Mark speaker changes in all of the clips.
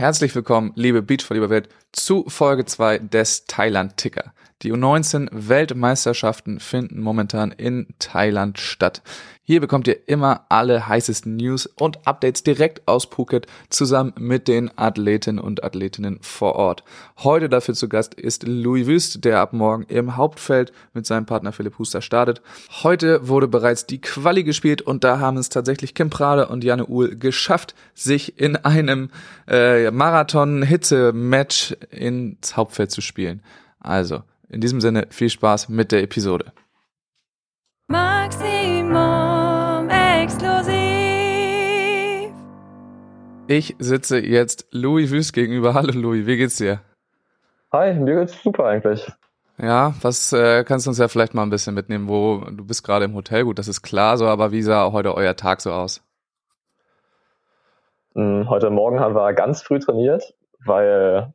Speaker 1: Herzlich willkommen, liebe Beachvolleyball-Welt, zu Folge 2 des Thailand-Ticker. Die U19-Weltmeisterschaften finden momentan in Thailand statt. Hier bekommt ihr immer alle heißesten News und Updates direkt aus Phuket zusammen mit den Athletinnen und Athletinnen vor Ort. Heute dafür zu Gast ist Louis Wüst, der ab morgen im Hauptfeld mit seinem Partner Philipp Huster startet. Heute wurde bereits die Quali gespielt und da haben es tatsächlich Kim Prade und Janne Uhl geschafft, sich in einem äh, Marathon-Hitze-Match ins Hauptfeld zu spielen. Also, in diesem Sinne viel Spaß mit der Episode. Maximum exklusiv. Ich sitze jetzt Louis Wüst gegenüber. Hallo Louis, wie geht's dir?
Speaker 2: Hi, mir geht's super eigentlich.
Speaker 1: Ja, was äh, kannst du uns ja vielleicht mal ein bisschen mitnehmen, wo du bist gerade im Hotel, gut, das ist klar so, aber wie sah heute euer Tag so aus?
Speaker 2: Hm, heute Morgen haben wir ganz früh trainiert, weil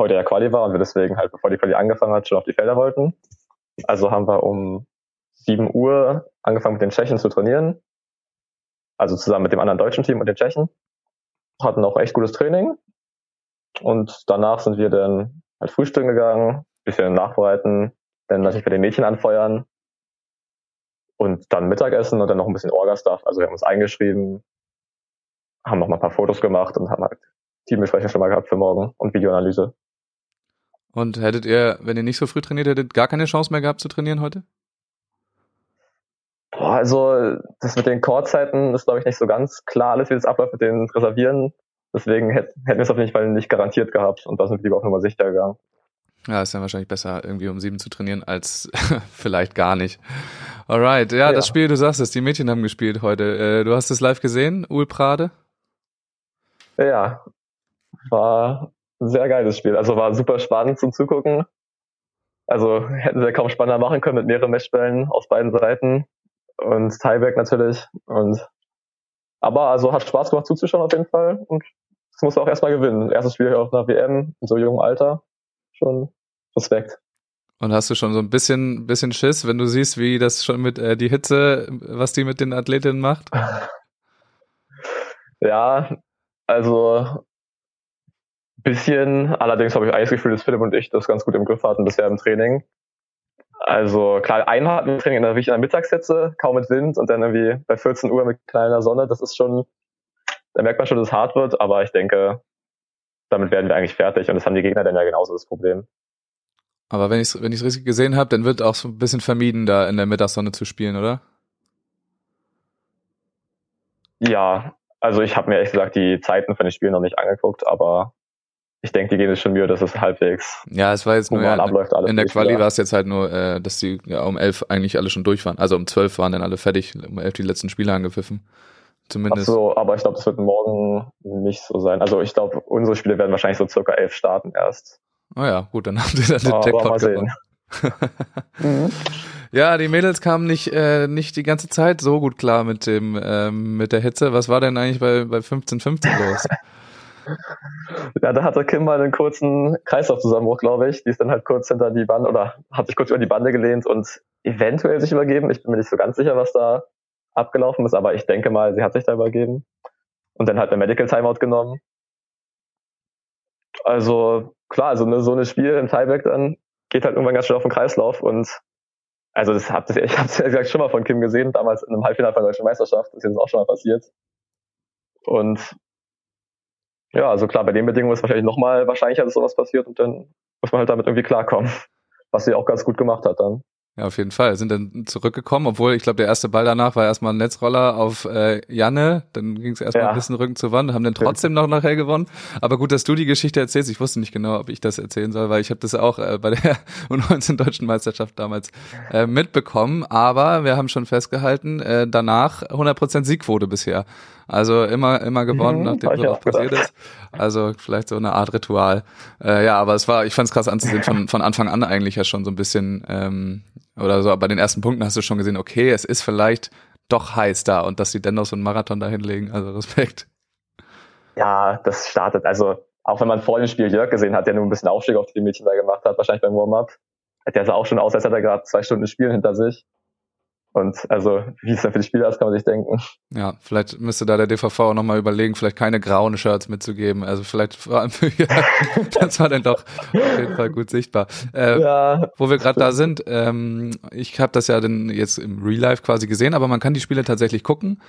Speaker 2: heute ja Quali war und wir deswegen halt, bevor die Quali angefangen hat, schon auf die Felder wollten. Also haben wir um 7 Uhr angefangen mit den Tschechen zu trainieren. Also zusammen mit dem anderen deutschen Team und den Tschechen. Hatten auch echt gutes Training. Und danach sind wir dann halt frühstücken gegangen, bisschen nachbereiten, dann natürlich bei den Mädchen anfeuern und dann Mittagessen und dann noch ein bisschen Orga-Stuff. Also wir haben uns eingeschrieben, haben noch mal ein paar Fotos gemacht und haben halt Teambesprechung schon mal gehabt für morgen und Videoanalyse.
Speaker 1: Und hättet ihr, wenn ihr nicht so früh trainiert hättet, gar keine Chance mehr gehabt zu trainieren heute?
Speaker 2: Boah, also das mit den Chordzeiten ist, glaube ich, nicht so ganz klar alles, wie das abläuft mit den Reservieren. Deswegen hätten wir es auf jeden Fall nicht garantiert gehabt und da sind wir lieber auf Nummer sicher gegangen.
Speaker 1: Ja, ist ja wahrscheinlich besser, irgendwie um sieben zu trainieren, als vielleicht gar nicht. Alright, ja, ja, das Spiel, du sagst es, die Mädchen haben gespielt heute. Äh, du hast es live gesehen, Ul Prade?
Speaker 2: Ja, war sehr geiles Spiel. Also war super spannend zum Zugucken. Also hätten sie kaum spannender machen können mit mehreren Matchbällen auf beiden Seiten und Tieback natürlich. Und aber also hat Spaß gemacht zuzuschauen auf jeden Fall und das muss auch erstmal gewinnen. Erstes Spiel auf einer WM in so jungem Alter. Schon Respekt.
Speaker 1: Und hast du schon so ein bisschen, bisschen Schiss, wenn du siehst, wie das schon mit äh, die Hitze, was die mit den Athletinnen macht?
Speaker 2: ja, also bisschen. Allerdings habe ich eigentlich das Gefühl, dass Philipp und ich das ganz gut im Griff hatten bisher im Training. Also klar, einmal hatten wir Training in der, in der Mittagshitze, kaum mit Wind und dann irgendwie bei 14 Uhr mit kleiner Sonne. Das ist schon, da merkt man schon, dass es hart wird, aber ich denke, damit werden wir eigentlich fertig und das haben die Gegner dann ja genauso das Problem.
Speaker 1: Aber wenn ich es wenn ich's richtig gesehen habe, dann wird auch so ein bisschen vermieden, da in der Mittagssonne zu spielen, oder?
Speaker 2: Ja, also ich habe mir ehrlich gesagt die Zeiten von den Spielen noch nicht angeguckt, aber ich denke, die geben es schon Mühe, dass es halbwegs
Speaker 1: ja, es war jetzt nur ja, abläuft. Alles in der Quali war es jetzt halt nur, äh, dass die ja, um elf eigentlich alle schon durch waren. Also um zwölf waren dann alle fertig, um elf die letzten Spiele angepfiffen. Zumindest.
Speaker 2: Ach so, aber ich glaube, das wird morgen nicht so sein. Also ich glaube, unsere Spiele werden wahrscheinlich so circa elf starten erst.
Speaker 1: Oh ja, gut, dann haben sie dann den Jackpot gewonnen. mhm. Ja, die Mädels kamen nicht, äh, nicht die ganze Zeit so gut klar mit dem ähm, mit der Hitze. Was war denn eigentlich bei, bei 15-15 los?
Speaker 2: Ja, da hatte Kim mal einen kurzen Kreislaufzusammenbruch, glaube ich. Die ist dann halt kurz hinter die Bande oder hat sich kurz über die Bande gelehnt und eventuell sich übergeben. Ich bin mir nicht so ganz sicher, was da abgelaufen ist, aber ich denke mal, sie hat sich da übergeben und dann halt eine Medical Timeout genommen. Also klar, also ne, so ein Spiel im Tieback dann geht halt irgendwann ganz schnell auf den Kreislauf und also das habt ihr, ich habe es ja gesagt schon mal von Kim gesehen, damals in einem Halbfinale von der Deutschen Meisterschaft, das ist jetzt auch schon mal passiert. Und ja, also klar, bei den Bedingungen ist wahrscheinlich nochmal wahrscheinlicher, dass sowas passiert und dann muss man halt damit irgendwie klarkommen. Was sie auch ganz gut gemacht hat dann.
Speaker 1: Ja, auf jeden Fall. Sind dann zurückgekommen, obwohl ich glaube, der erste Ball danach war erstmal ein Netzroller auf äh, Janne. Dann ging es erstmal ja. ein bisschen Rücken zur Wand, haben dann trotzdem noch nachher gewonnen. Aber gut, dass du die Geschichte erzählst. Ich wusste nicht genau, ob ich das erzählen soll, weil ich habe das auch äh, bei der U19 Deutschen Meisterschaft damals äh, mitbekommen. Aber wir haben schon festgehalten, äh, danach 100% Siegquote bisher. Also immer, immer gewonnen, mhm, nachdem so was passiert ist. Also vielleicht so eine Art Ritual. Äh, ja, aber es war, ich fand es krass anzusehen, von, von Anfang an eigentlich ja schon so ein bisschen, ähm, oder so, bei den ersten Punkten hast du schon gesehen, okay, es ist vielleicht doch heiß da und dass sie dennoch so einen Marathon da hinlegen, also Respekt.
Speaker 2: Ja, das startet, also auch wenn man vor dem Spiel Jörg gesehen hat, der nur ein bisschen Aufstieg auf die Mädchen da gemacht hat, wahrscheinlich beim Warm-Up, der sah auch schon aus, als hätte er gerade zwei Stunden Spielen hinter sich. Und also, wie es dann für die Spieler ist, kann man sich denken.
Speaker 1: Ja, vielleicht müsste da der DVV auch nochmal überlegen, vielleicht keine grauen Shirts mitzugeben. Also vielleicht vor allem für, ja, das war dann doch auf jeden Fall gut sichtbar. Äh, ja, wo wir gerade da sind, ähm, ich habe das ja dann jetzt im Real Life quasi gesehen, aber man kann die Spiele tatsächlich gucken.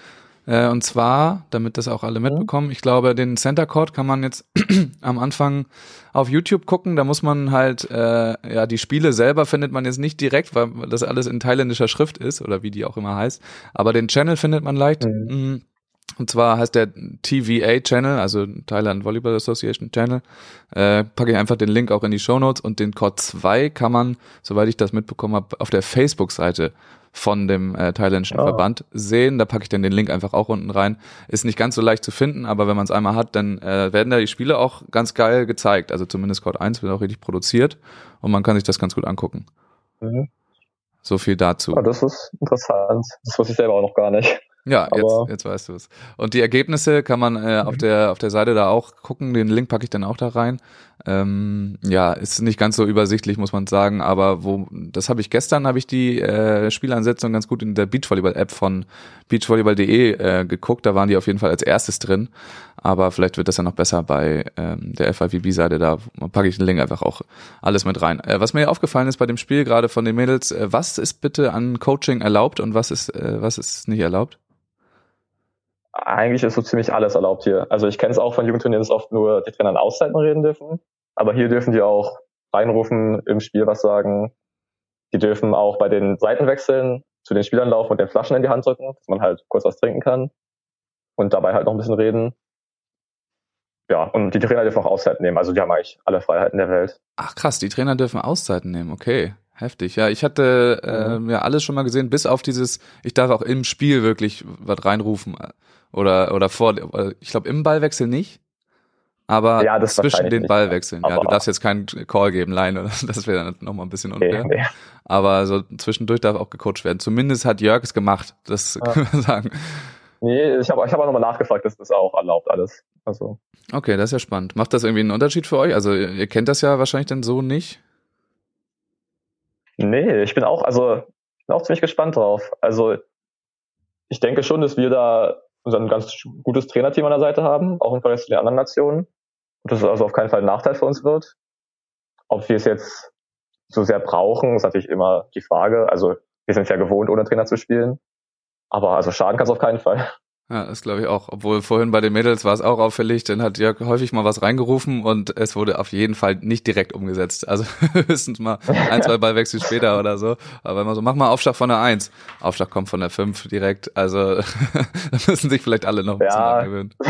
Speaker 1: Äh, und zwar, damit das auch alle mhm. mitbekommen, ich glaube, den Center Court kann man jetzt am Anfang auf YouTube gucken. Da muss man halt, äh, ja, die Spiele selber findet man jetzt nicht direkt, weil das alles in thailändischer Schrift ist oder wie die auch immer heißt. Aber den Channel findet man leicht. Mhm. mhm. Und zwar heißt der TVA Channel, also Thailand Volleyball Association Channel. Äh, packe ich einfach den Link auch in die Show Notes und den Code 2 kann man, soweit ich das mitbekommen habe, auf der Facebook-Seite von dem äh, thailändischen oh. Verband sehen. Da packe ich dann den Link einfach auch unten rein. Ist nicht ganz so leicht zu finden, aber wenn man es einmal hat, dann äh, werden da die Spiele auch ganz geil gezeigt. Also zumindest Code 1 wird auch richtig produziert und man kann sich das ganz gut angucken. Mhm. So viel dazu.
Speaker 2: Oh, das ist interessant. Das wusste ich selber auch noch gar nicht.
Speaker 1: Ja, jetzt, jetzt weißt du es. Und die Ergebnisse kann man äh, auf mhm. der auf der Seite da auch gucken. Den Link packe ich dann auch da rein. Ähm, ja, ist nicht ganz so übersichtlich, muss man sagen, aber wo das habe ich gestern habe ich die äh, Spielansetzung ganz gut in der Beachvolleyball-App von beachvolleyball.de äh, geguckt. Da waren die auf jeden Fall als erstes drin. Aber vielleicht wird das ja noch besser bei ähm, der FIVB-Seite. Da packe ich den Link einfach auch alles mit rein. Äh, was mir aufgefallen ist bei dem Spiel gerade von den Mädels, äh, was ist bitte an Coaching erlaubt und was ist äh, was ist nicht erlaubt?
Speaker 2: Eigentlich ist so ziemlich alles erlaubt hier. Also ich kenne es auch von Jugendturnieren, dass oft nur die Trainer an Auszeiten reden dürfen. Aber hier dürfen die auch reinrufen, im Spiel was sagen. Die dürfen auch bei den Seitenwechseln zu den Spielern laufen und den Flaschen in die Hand drücken, dass man halt kurz was trinken kann. Und dabei halt noch ein bisschen reden. Ja, und die Trainer dürfen auch Auszeiten nehmen. Also die haben eigentlich alle Freiheiten der Welt.
Speaker 1: Ach krass, die Trainer dürfen Auszeiten nehmen, okay. Heftig, ja. Ich hatte äh, mhm. ja alles schon mal gesehen, bis auf dieses, ich darf auch im Spiel wirklich was reinrufen. Oder, oder vor, ich glaube im Ballwechsel nicht. Aber ja, zwischen den Ballwechseln. Ja, du darfst jetzt keinen Call geben, Line, das wäre dann nochmal ein bisschen unfair. Nee, nee. Aber so zwischendurch darf auch gecoacht werden. Zumindest hat Jörg es gemacht, das ja. können wir sagen.
Speaker 2: Nee, ich habe ich hab auch nochmal nachgefragt, das ist auch erlaubt alles. Also.
Speaker 1: Okay, das ist ja spannend. Macht das irgendwie einen Unterschied für euch? Also ihr kennt das ja wahrscheinlich dann so nicht.
Speaker 2: Nee, ich bin auch, also ich bin auch ziemlich gespannt drauf. Also ich denke schon, dass wir da ein ganz gutes Trainerteam an der Seite haben, auch im Vergleich zu den anderen Nationen. Und das also auf keinen Fall ein Nachteil für uns wird. Ob wir es jetzt so sehr brauchen, ist natürlich immer die Frage. Also wir sind ja gewohnt, ohne Trainer zu spielen. Aber also schaden kann es auf keinen Fall.
Speaker 1: Ja, das glaube ich auch. Obwohl vorhin bei den Mädels war es auch auffällig, dann hat Jörg häufig mal was reingerufen und es wurde auf jeden Fall nicht direkt umgesetzt. Also höchstens mal ein, zwei Ballwechsel später oder so. Aber immer so, mach mal Aufschlag von der Eins. Aufschlag kommt von der Fünf direkt. Also da müssen sich vielleicht alle noch ein bisschen ja. gewöhnen.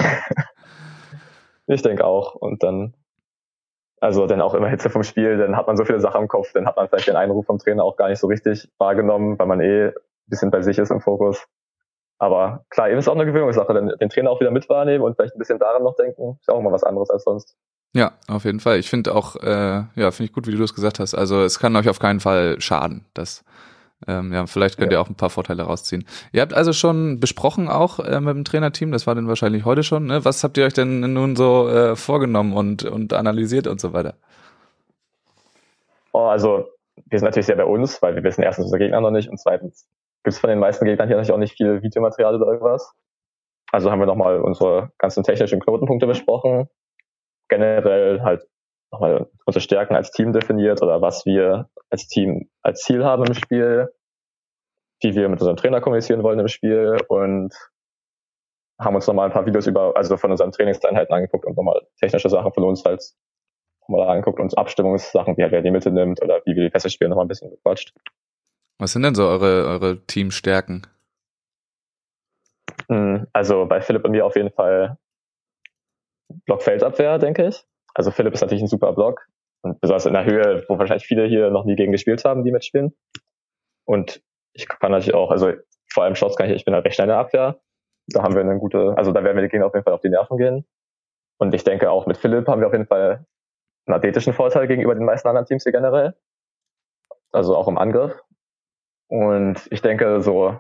Speaker 2: Ich denke auch. Und dann, also dann auch immer Hitze vom Spiel, dann hat man so viele Sachen im Kopf, dann hat man vielleicht den Einruf vom Trainer auch gar nicht so richtig wahrgenommen, weil man eh ein bisschen bei sich ist im Fokus. Aber klar, eben ist auch eine Gewöhnungssache, denn den Trainer auch wieder mit wahrnehmen und vielleicht ein bisschen daran noch denken, ist auch immer was anderes als sonst.
Speaker 1: Ja, auf jeden Fall. Ich finde auch, äh, ja, finde ich gut, wie du es gesagt hast. Also es kann euch auf keinen Fall schaden. Das, ähm, ja, vielleicht könnt ja. ihr auch ein paar Vorteile rausziehen. Ihr habt also schon besprochen auch äh, mit dem Trainerteam, das war dann wahrscheinlich heute schon. Ne? Was habt ihr euch denn nun so äh, vorgenommen und, und analysiert und so weiter?
Speaker 2: Oh, also wir sind natürlich sehr bei uns, weil wir wissen erstens unser Gegner noch nicht und zweitens gibt es von den meisten Gegnern hier natürlich auch nicht viel Videomaterial oder irgendwas. Also haben wir nochmal unsere ganzen technischen Knotenpunkte besprochen. Generell halt nochmal unsere Stärken als Team definiert oder was wir als Team als Ziel haben im Spiel, wie wir mit unserem Trainer kommunizieren wollen im Spiel und haben uns nochmal ein paar Videos über, also von unseren Trainingseinheiten angeguckt und nochmal technische Sachen von uns halt nochmal angeguckt und Abstimmungssachen, wie halt wer die Mitte nimmt oder wie wir die Pässe spielen, nochmal ein bisschen gequatscht.
Speaker 1: Was sind denn so eure, eure Teamstärken?
Speaker 2: Hm, also bei Philipp und mir auf jeden Fall Blockfeldabwehr, denke ich. Also Philipp ist natürlich ein super Block. Und besonders in der Höhe, wo wahrscheinlich viele hier noch nie gegen gespielt haben, die mitspielen. Und ich kann natürlich auch, also vor allem Shots kann ich, ich bin halt recht schnell in der Abwehr. Da haben wir eine gute, also da werden wir Gegner auf jeden Fall auf die Nerven gehen. Und ich denke auch mit Philipp haben wir auf jeden Fall einen athletischen Vorteil gegenüber den meisten anderen Teams hier generell. Also auch im Angriff. Und ich denke, so,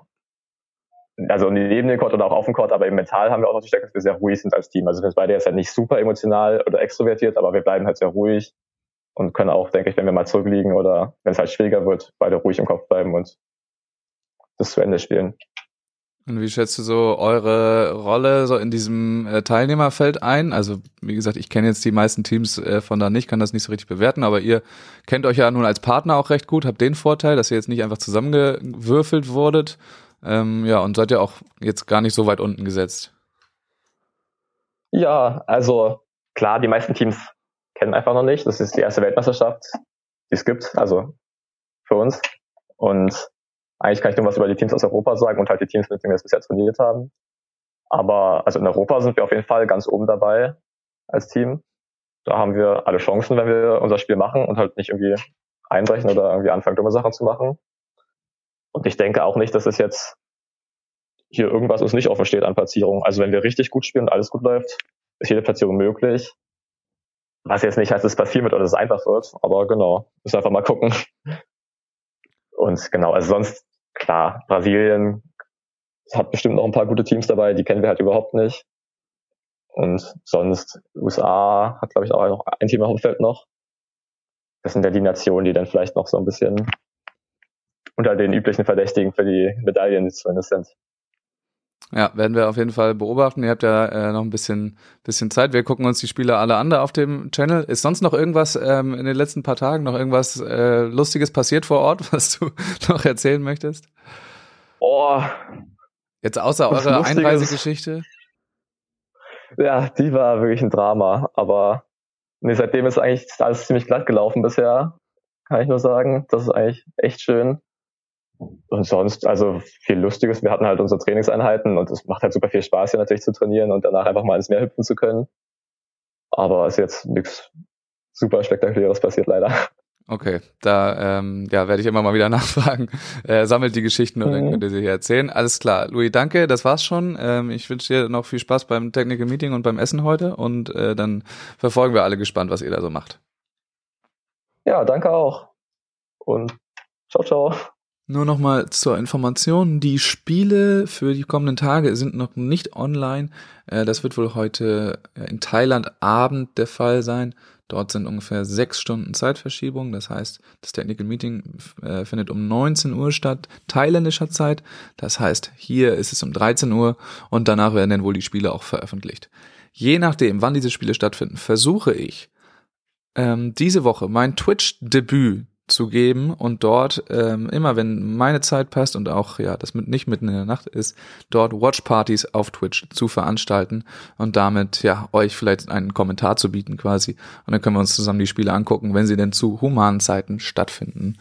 Speaker 2: also neben dem Court oder auch auf dem Court, aber im Mental haben wir auch noch die Stärke, dass wir sehr ruhig sind als Team. Also wir sind beide jetzt halt nicht super emotional oder extrovertiert, aber wir bleiben halt sehr ruhig und können auch, denke ich, wenn wir mal zurückliegen oder wenn es halt schwieriger wird, beide ruhig im Kopf bleiben und das zu Ende spielen.
Speaker 1: Und wie schätzt du so eure Rolle so in diesem äh, Teilnehmerfeld ein? Also wie gesagt, ich kenne jetzt die meisten Teams äh, von da nicht, kann das nicht so richtig bewerten, aber ihr kennt euch ja nun als Partner auch recht gut, habt den Vorteil, dass ihr jetzt nicht einfach zusammengewürfelt wurdet. Ähm, ja, und seid ja auch jetzt gar nicht so weit unten gesetzt.
Speaker 2: Ja, also klar, die meisten Teams kennen einfach noch nicht. Das ist die erste Weltmeisterschaft, die es gibt, also für uns. Und eigentlich kann ich nur was über die Teams aus Europa sagen und halt die Teams, mit denen wir es bisher trainiert haben. Aber also in Europa sind wir auf jeden Fall ganz oben dabei als Team. Da haben wir alle Chancen, wenn wir unser Spiel machen und halt nicht irgendwie einbrechen oder irgendwie anfangen, dumme Sachen zu machen. Und ich denke auch nicht, dass es jetzt hier irgendwas uns nicht offen steht an Platzierung. Also wenn wir richtig gut spielen und alles gut läuft, ist jede Platzierung möglich. Was jetzt nicht heißt, dass es passiert wird oder dass es einfach wird, aber genau, müssen einfach mal gucken. Und genau, also sonst klar, Brasilien hat bestimmt noch ein paar gute Teams dabei, die kennen wir halt überhaupt nicht. Und sonst, USA hat, glaube ich, auch noch ein Team auf dem Feld noch. Das sind ja die Nationen, die dann vielleicht noch so ein bisschen unter den üblichen Verdächtigen für die Medaillen zumindest sind.
Speaker 1: Ja, werden wir auf jeden Fall beobachten. Ihr habt ja äh, noch ein bisschen, bisschen Zeit. Wir gucken uns die Spiele alle an da auf dem Channel. Ist sonst noch irgendwas ähm, in den letzten paar Tagen, noch irgendwas äh, Lustiges passiert vor Ort, was du noch erzählen möchtest?
Speaker 2: Oh.
Speaker 1: Jetzt außer eurer Einreisegeschichte?
Speaker 2: Ja, die war wirklich ein Drama. Aber nee, seitdem ist eigentlich alles ziemlich glatt gelaufen bisher. Kann ich nur sagen. Das ist eigentlich echt schön. Und sonst, also viel Lustiges. Wir hatten halt unsere Trainingseinheiten und es macht halt super viel Spaß hier natürlich zu trainieren und danach einfach mal ins Meer hüpfen zu können. Aber ist jetzt nichts super spektakuläres passiert leider.
Speaker 1: Okay, da ähm, ja, werde ich immer mal wieder nachfragen. Äh, sammelt die Geschichten und mhm. dann könnt ihr sie hier erzählen. Alles klar. Louis, danke, das war's schon. Ähm, ich wünsche dir noch viel Spaß beim Technical Meeting und beim Essen heute und äh, dann verfolgen wir alle gespannt, was ihr da so macht.
Speaker 2: Ja, danke auch. Und ciao, ciao.
Speaker 1: Nur nochmal zur Information, die Spiele für die kommenden Tage sind noch nicht online. Äh, das wird wohl heute in Thailand Abend der Fall sein. Dort sind ungefähr sechs Stunden Zeitverschiebung. Das heißt, das Technical Meeting äh, findet um 19 Uhr statt, thailändischer Zeit. Das heißt, hier ist es um 13 Uhr und danach werden dann wohl die Spiele auch veröffentlicht. Je nachdem, wann diese Spiele stattfinden, versuche ich, ähm, diese Woche mein Twitch-Debüt zu geben und dort ähm, immer, wenn meine Zeit passt und auch ja, das mit nicht mitten in der Nacht ist, dort Watchpartys auf Twitch zu veranstalten und damit ja euch vielleicht einen Kommentar zu bieten quasi und dann können wir uns zusammen die Spiele angucken, wenn sie denn zu humanen Zeiten stattfinden.